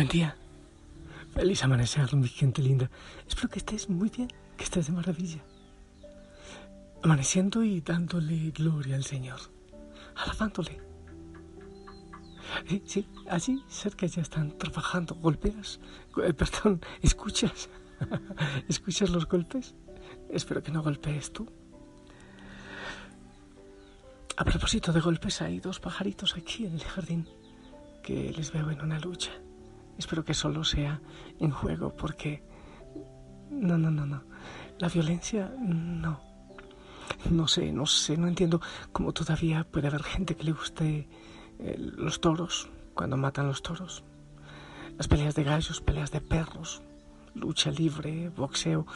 Buen día. Feliz amanecer, mi gente linda. Espero que estés muy bien, que estés de maravilla. Amaneciendo y dándole gloria al Señor, alabándole. Eh, sí, allí cerca ya están trabajando. ¿Golpeas? Eh, perdón, ¿escuchas? ¿Escuchas los golpes? Espero que no golpees tú. A propósito de golpes, hay dos pajaritos aquí en el jardín que les veo en una lucha. Espero que solo sea en juego porque... No, no, no, no. La violencia, no. No sé, no sé, no entiendo cómo todavía puede haber gente que le guste eh, los toros, cuando matan los toros. Las peleas de gallos, peleas de perros, lucha libre, boxeo.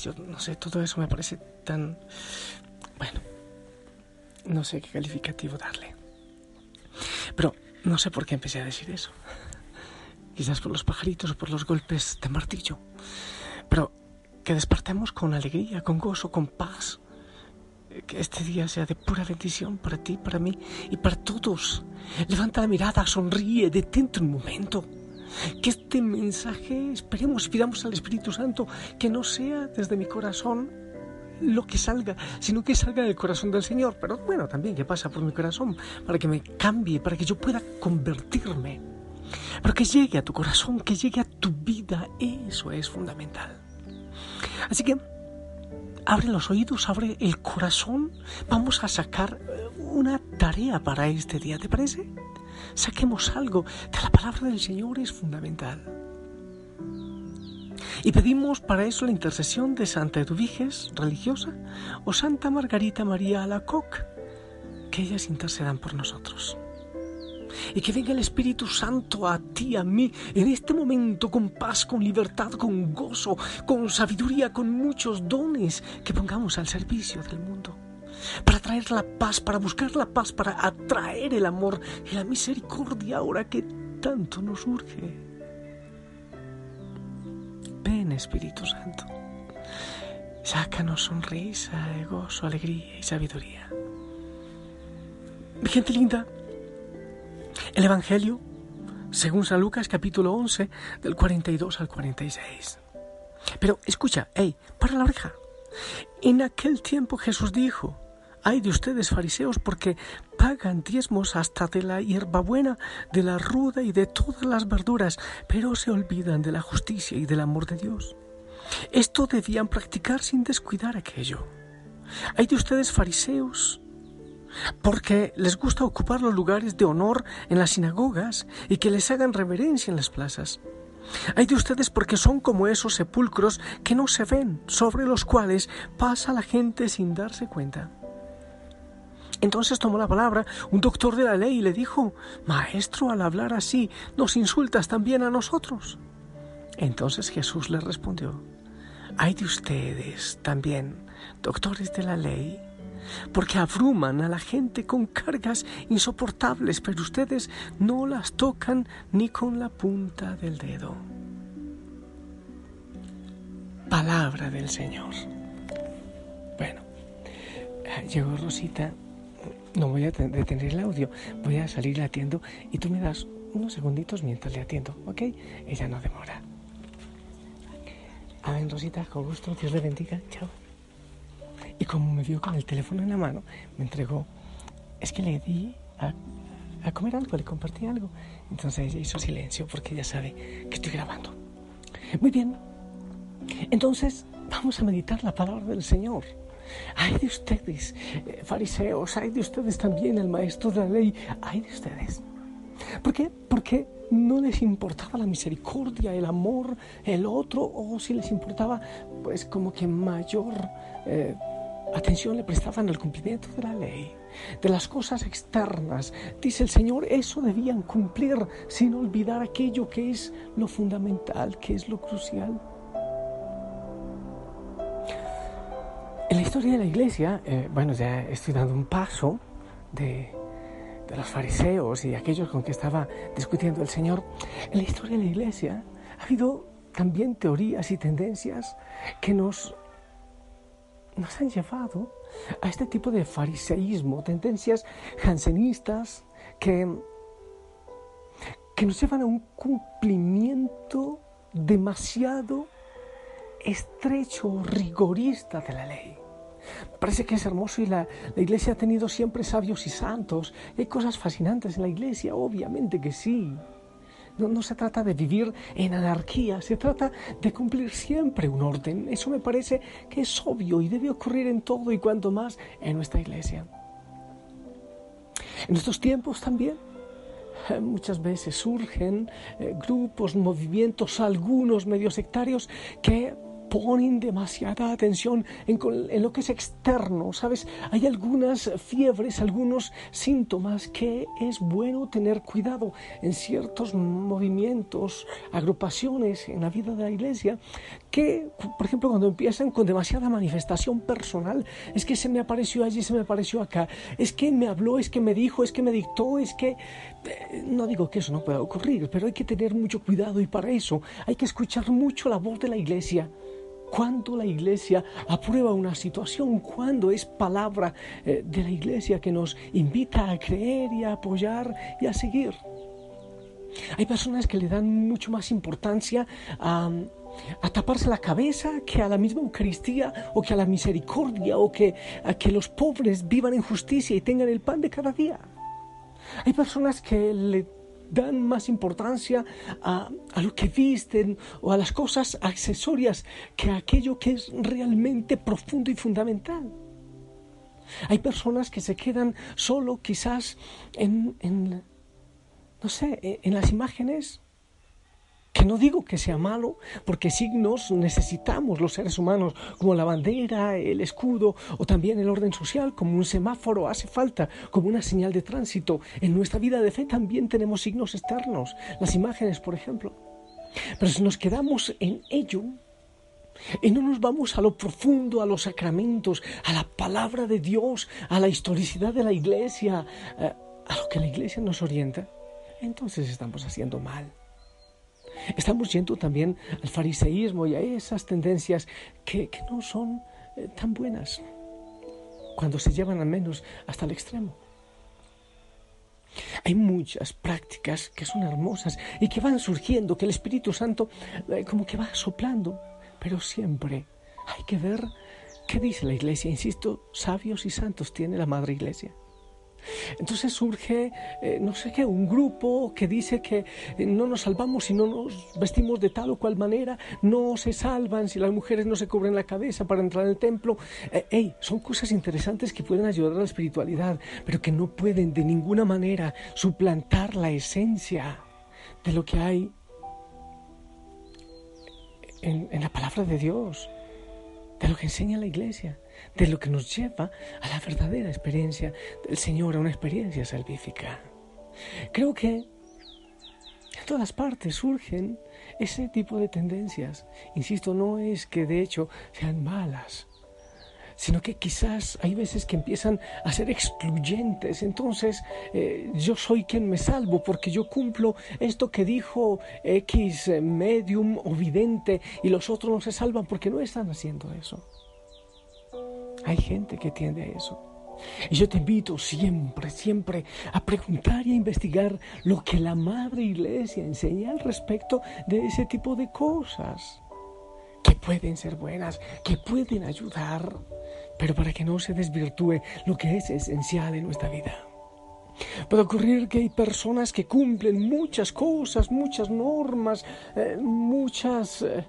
yo no sé, todo eso me parece tan... Bueno, no sé qué calificativo darle. Pero no sé por qué empecé a decir eso quizás por los pajaritos o por los golpes de martillo, pero que despertemos con alegría, con gozo, con paz. Que este día sea de pura bendición para ti, para mí y para todos. Levanta la mirada, sonríe, detente un momento. Que este mensaje esperemos pidamos al Espíritu Santo que no sea desde mi corazón lo que salga, sino que salga del corazón del Señor. Pero bueno, también que pasa por mi corazón, para que me cambie, para que yo pueda convertirme pero que llegue a tu corazón, que llegue a tu vida, eso es fundamental. Así que abre los oídos, abre el corazón, vamos a sacar eh, una tarea para este día, ¿te parece? Saquemos algo de la palabra del Señor, es fundamental. Y pedimos para eso la intercesión de Santa Eduviges, religiosa, o Santa Margarita María Alacoc, que ellas intercedan por nosotros y que venga el Espíritu Santo a ti, a mí, en este momento con paz, con libertad, con gozo, con sabiduría, con muchos dones que pongamos al servicio del mundo. Para traer la paz, para buscar la paz, para atraer el amor y la misericordia ahora que tanto nos urge. Ven Espíritu Santo, sácanos sonrisa, gozo, alegría y sabiduría. Mi gente linda, el Evangelio, según San Lucas capítulo 11, del 42 al 46. Pero escucha, hey, para la oreja. En aquel tiempo Jesús dijo, hay de ustedes fariseos porque pagan diezmos hasta de la hierbabuena, de la ruda y de todas las verduras, pero se olvidan de la justicia y del amor de Dios. Esto debían practicar sin descuidar aquello. Hay de ustedes fariseos porque les gusta ocupar los lugares de honor en las sinagogas y que les hagan reverencia en las plazas. Hay de ustedes porque son como esos sepulcros que no se ven, sobre los cuales pasa la gente sin darse cuenta. Entonces tomó la palabra un doctor de la ley y le dijo, Maestro, al hablar así, nos insultas también a nosotros. Entonces Jesús le respondió, Hay de ustedes también, doctores de la ley, porque abruman a la gente con cargas insoportables, pero ustedes no las tocan ni con la punta del dedo. Palabra del Señor. Bueno, eh, llegó Rosita. No voy a detener el audio, voy a salir atiendo y tú me das unos segunditos mientras le atiendo, ¿ok? Ella no demora. A ver, Rosita, con gusto, Dios le bendiga, chao. Y como me vio con el teléfono en la mano, me entregó. Es que le di a, a comer algo, le compartí algo. Entonces ella hizo silencio porque ella sabe que estoy grabando. Muy bien. Entonces vamos a meditar la palabra del Señor. Hay de ustedes, eh, fariseos, hay de ustedes también, el maestro de la ley, hay de ustedes. ¿Por qué? Porque no les importaba la misericordia, el amor, el otro, o si les importaba, pues como que mayor eh, atención le prestaban al cumplimiento de la ley, de las cosas externas. Dice el Señor, eso debían cumplir sin olvidar aquello que es lo fundamental, que es lo crucial. En la historia de la iglesia, eh, bueno, ya estoy dando un paso de, de los fariseos y aquellos con que estaba discutiendo el Señor. En la historia de la iglesia ha habido también teorías y tendencias que nos, nos han llevado a este tipo de fariseísmo, tendencias jansenistas que, que nos llevan a un cumplimiento demasiado estrecho, rigorista de la ley. Parece que es hermoso y la, iglesia ha tenido siempre sabios y santos. hay cosas fascinantes en la iglesia, obviamente que sí. No, se trata de vivir en anarquía, se trata de cumplir siempre un orden. Eso me parece que es obvio y debe ocurrir en todo y cuanto más en nuestra iglesia. En estos tiempos también eh, muchas veces surgen eh, grupos, movimientos, algunos medios sectarios que ponen demasiada atención en, lo que es externo, ¿sabes? Hay algunas fiebres, algunos síntomas que es bueno tener cuidado en ciertos movimientos, agrupaciones en la vida de la iglesia, que, por ejemplo, cuando empiezan con demasiada manifestación personal, es que se me apareció allí, se me apareció acá, es que me habló, es que me dijo, es que me dictó, es que... Eh, no digo que eso no pueda ocurrir, pero hay que tener mucho cuidado y para eso hay que escuchar mucho la voz de la iglesia cuando la iglesia aprueba una situación, cuando es palabra eh, de la iglesia que nos invita a creer y a apoyar y a seguir. Hay personas que le dan mucho más importancia a, taparse la cabeza que a la misma Eucaristía o que a la misericordia o que a que los pobres vivan en justicia y tengan el pan de cada día. Hay personas que le dan más importancia a, lo que visten o a las cosas accesorias que a aquello que es realmente profundo y fundamental. Hay personas que se quedan solo quizás en, en no sé, en las imágenes que no digo que sea malo, porque signos necesitamos los seres humanos, como la bandera, el escudo o también el orden social, como un semáforo hace falta, como una señal de tránsito. En nuestra vida de fe también tenemos signos externos, las imágenes, por ejemplo. Pero si nos quedamos en ello, y no nos vamos a lo profundo, a los sacramentos, a la palabra de Dios, a la historicidad de la iglesia, eh, a lo que la iglesia nos orienta, entonces estamos haciendo mal. Estamos yendo también al fariseísmo y a esas tendencias que, no son eh, tan buenas cuando se llevan al menos hasta el extremo. Hay muchas prácticas que son hermosas y que van surgiendo, que el Espíritu Santo eh, como que va soplando, pero siempre hay que ver qué dice la Iglesia. Insisto, sabios y santos tiene la Madre Iglesia. Entonces surge, eh, no sé qué, un grupo que dice que eh, no nos salvamos si no nos vestimos de tal o cual manera, no se salvan si las mujeres no se cubren la cabeza para entrar al templo. Eh, son cosas interesantes que pueden ayudar a la espiritualidad, pero que no pueden de ninguna manera suplantar la esencia de lo que hay en la palabra de Dios, de lo que enseña la iglesia de lo que nos lleva a la verdadera experiencia del Señor, a una experiencia salvífica. Creo que en todas partes surgen ese tipo de tendencias. Insisto, no es que de hecho sean malas, sino que quizás hay veces que empiezan a ser excluyentes. Entonces, eh, yo soy quien me salvo porque yo cumplo esto que dijo X medium o vidente y los otros no se salvan porque no están haciendo eso. Hay gente que tiende a eso. Y yo te invito siempre, siempre a preguntar y a investigar lo que la Madre Iglesia enseña al respecto de ese tipo de cosas, que pueden ser buenas, que pueden ayudar, pero para que no se desvirtúe lo que es esencial en nuestra vida. Puede ocurrir que hay personas que cumplen muchas cosas, muchas normas, eh, muchas... Eh,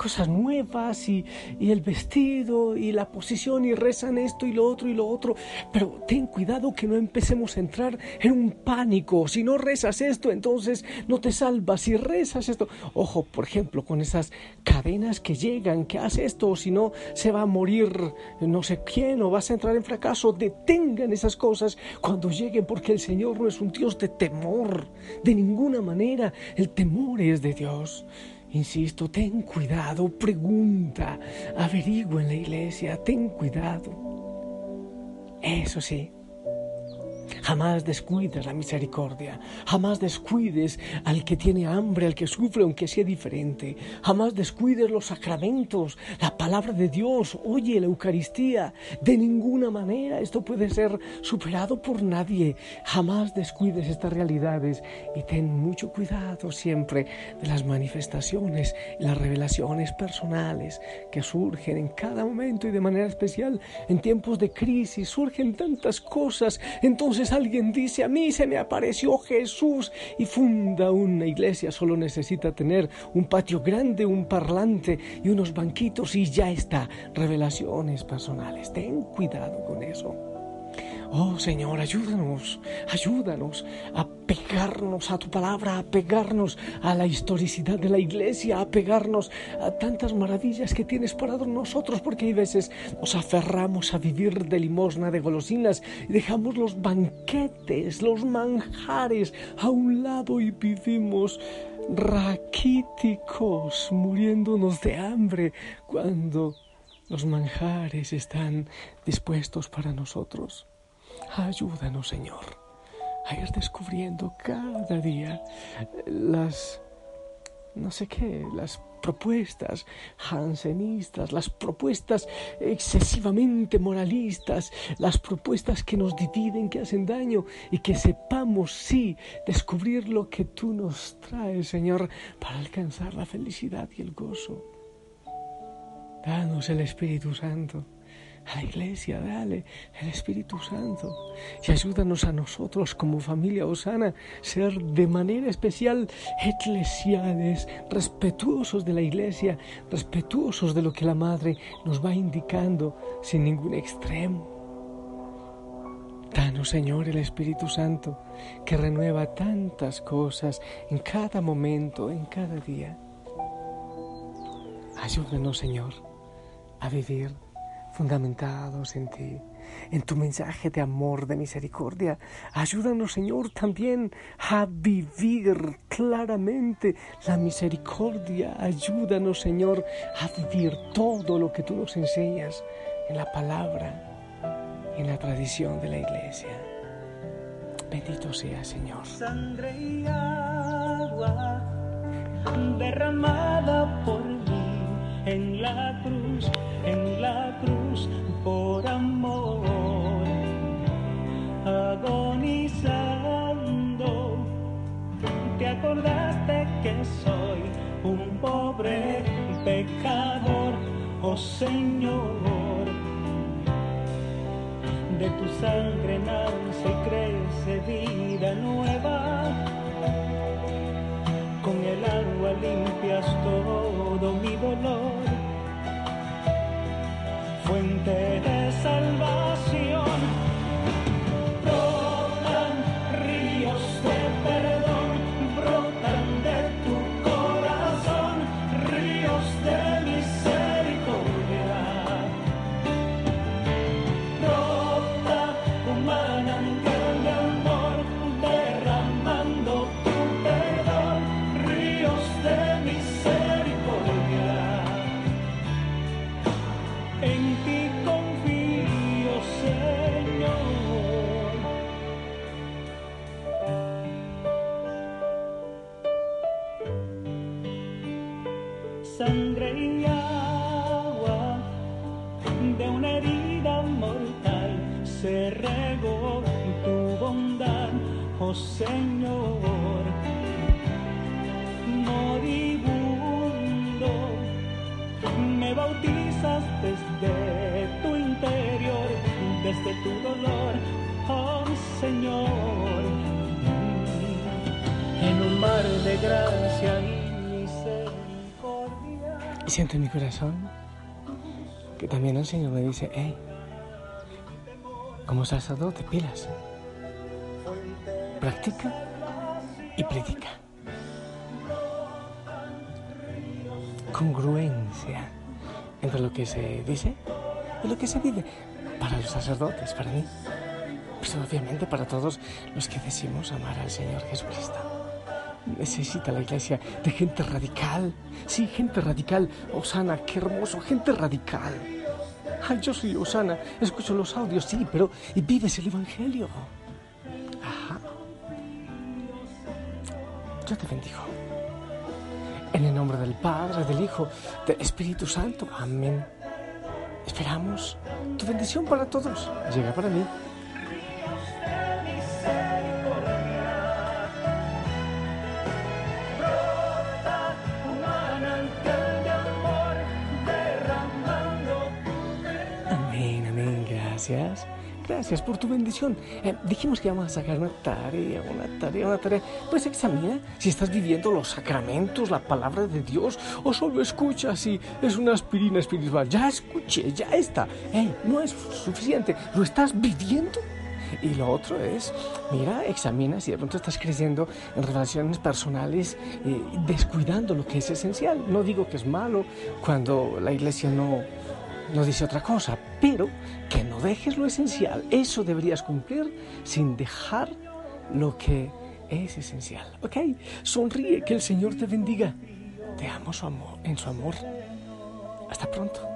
cosas nuevas y, el vestido y la posición y rezan esto y lo otro y lo otro. Pero ten cuidado que no empecemos a entrar en un pánico. Si no rezas esto, entonces no te salvas. Si rezas esto, ojo, por ejemplo, con esas cadenas que llegan, que hace esto, o si no, se va a morir no sé quién o vas a entrar en fracaso. Detengan esas cosas cuando lleguen porque el Señor no es un Dios de temor. De ninguna manera, el temor es de Dios. Insisto, ten cuidado, pregunta, averigua en la iglesia, ten cuidado. Eso sí, Jamás descuides la misericordia, jamás descuides al que tiene hambre, al que sufre, aunque sea diferente. Jamás descuides los sacramentos, la palabra de Dios, oye la Eucaristía. De ninguna manera esto puede ser superado por nadie. Jamás descuides estas realidades y ten mucho cuidado siempre de las manifestaciones las revelaciones personales que surgen en cada momento y de manera especial en tiempos de crisis. Surgen tantas cosas. Entonces alguien dice, a mí se me apareció Jesús y funda una iglesia, solo necesita tener un patio grande, un parlante y unos banquitos y ya está. Revelaciones personales. Ten cuidado con eso. Oh Señor, ayúdanos, ayúdanos a pegarnos a tu palabra, a pegarnos a la historicidad de la iglesia, a pegarnos a tantas maravillas que tienes para nosotros, porque hay veces nos aferramos a vivir de limosna, de golosinas, y dejamos los banquetes, los manjares a un lado y vivimos raquíticos, muriéndonos de hambre, cuando los manjares están dispuestos para nosotros. Ayúdanos, Señor, a ir descubriendo cada día las, no sé qué, las propuestas jansenistas, las propuestas excesivamente moralistas, las propuestas que nos dividen, que hacen daño y que sepamos, sí, descubrir lo que tú nos traes, Señor, para alcanzar la felicidad y el gozo. Danos el Espíritu Santo a la iglesia, dale el Espíritu Santo y ayúdanos a nosotros como familia Osana ser de manera especial eclesiales, respetuosos de la iglesia, respetuosos de lo que la Madre nos va indicando sin ningún extremo. Danos, Señor, el Espíritu Santo que renueva tantas cosas en cada momento, en cada día. Ayúdanos, Señor, a vivir fundamentados en ti, en tu mensaje de amor, de misericordia. Ayúdanos, Señor, también a vivir claramente la misericordia. Ayúdanos, Señor, a vivir todo lo que tú nos enseñas en la palabra, en la tradición de la iglesia. Bendito sea, Señor. Sangre y agua derramada por mí en la cruz en la cruz por amor, agonizando. Te acordaste que soy un pobre pecador, oh Señor. De tu sangre nace y crece vida nueva. Con el agua limpias todo mi dolor fuente de salvación. sangre y agua de una herida mortal se regó tu bondad, oh Señor. Moribundo, me bautizas desde tu interior, desde tu dolor, oh Señor. En un mar de gracia Y siento en mi corazón que también el Señor me dice, hey, como sacerdote, pilas, practica y predica. Congruencia entre lo que se dice y lo que se vive para los sacerdotes, para mí, pero obviamente para todos los que decimos amar al Señor Jesucristo. Necesita la iglesia de gente radical. Sí, gente radical. Osana, qué hermoso, gente radical. Ay, yo soy Osana, escucho los audios, sí, pero y vives el Evangelio. Ajá. Yo te bendigo. En el nombre del Padre, del Hijo, del Espíritu Santo. Amén. Esperamos tu bendición para todos. Llega para mí. Gracias. Gracias por tu bendición. Eh, dijimos que íbamos a sacar una tarea, una tarea, una tarea. Pues examina si estás viviendo los sacramentos, la palabra de Dios, o solo escuchas y es una aspirina espiritual. Ya escuché, ya está. No es suficiente. ¿Lo estás viviendo? Y lo otro es, mira, examina si de pronto estás creciendo en relaciones personales, eh, descuidando lo que es esencial. No digo que es malo cuando la iglesia no, no dice otra cosa, pero que no dejes lo esencial. Eso deberías cumplir sin dejar lo que es esencial. ¿Ok? Sonríe, que el Señor te bendiga. Te amo su amor, en su amor. Hasta pronto.